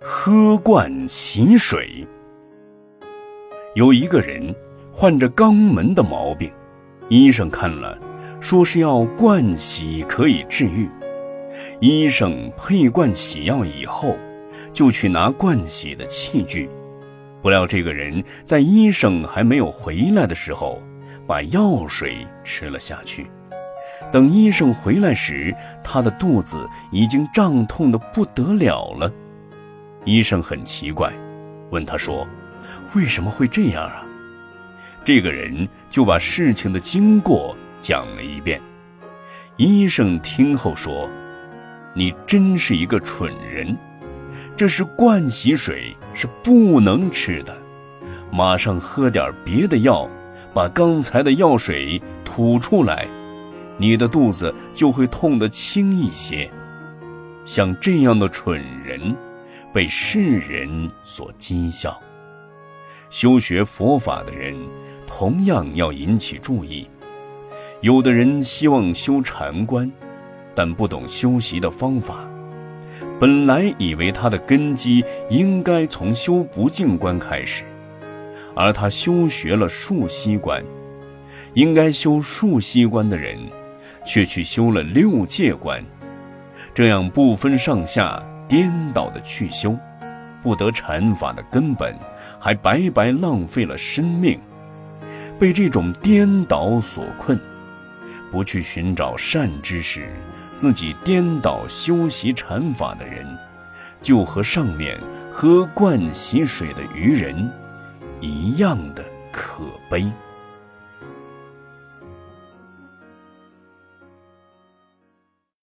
喝灌洗水。有一个人患着肛门的毛病，医生看了，说是要灌洗可以治愈。医生配灌洗药以后，就去拿灌洗的器具。不料这个人在医生还没有回来的时候，把药水吃了下去。等医生回来时，他的肚子已经胀痛的不得了了。医生很奇怪，问他说：“为什么会这样啊？”这个人就把事情的经过讲了一遍。医生听后说：“你真是一个蠢人，这是灌洗水，是不能吃的。马上喝点别的药，把刚才的药水吐出来。”你的肚子就会痛得轻一些。像这样的蠢人，被世人所讥笑。修学佛法的人，同样要引起注意。有的人希望修禅观，但不懂修习的方法。本来以为他的根基应该从修不净观开始，而他修学了数息观。应该修数息观的人。却去修了六界观，这样不分上下、颠倒的去修，不得禅法的根本，还白白浪费了生命。被这种颠倒所困，不去寻找善知识，自己颠倒修习禅法的人，就和上面喝灌洗水的愚人一样的可悲。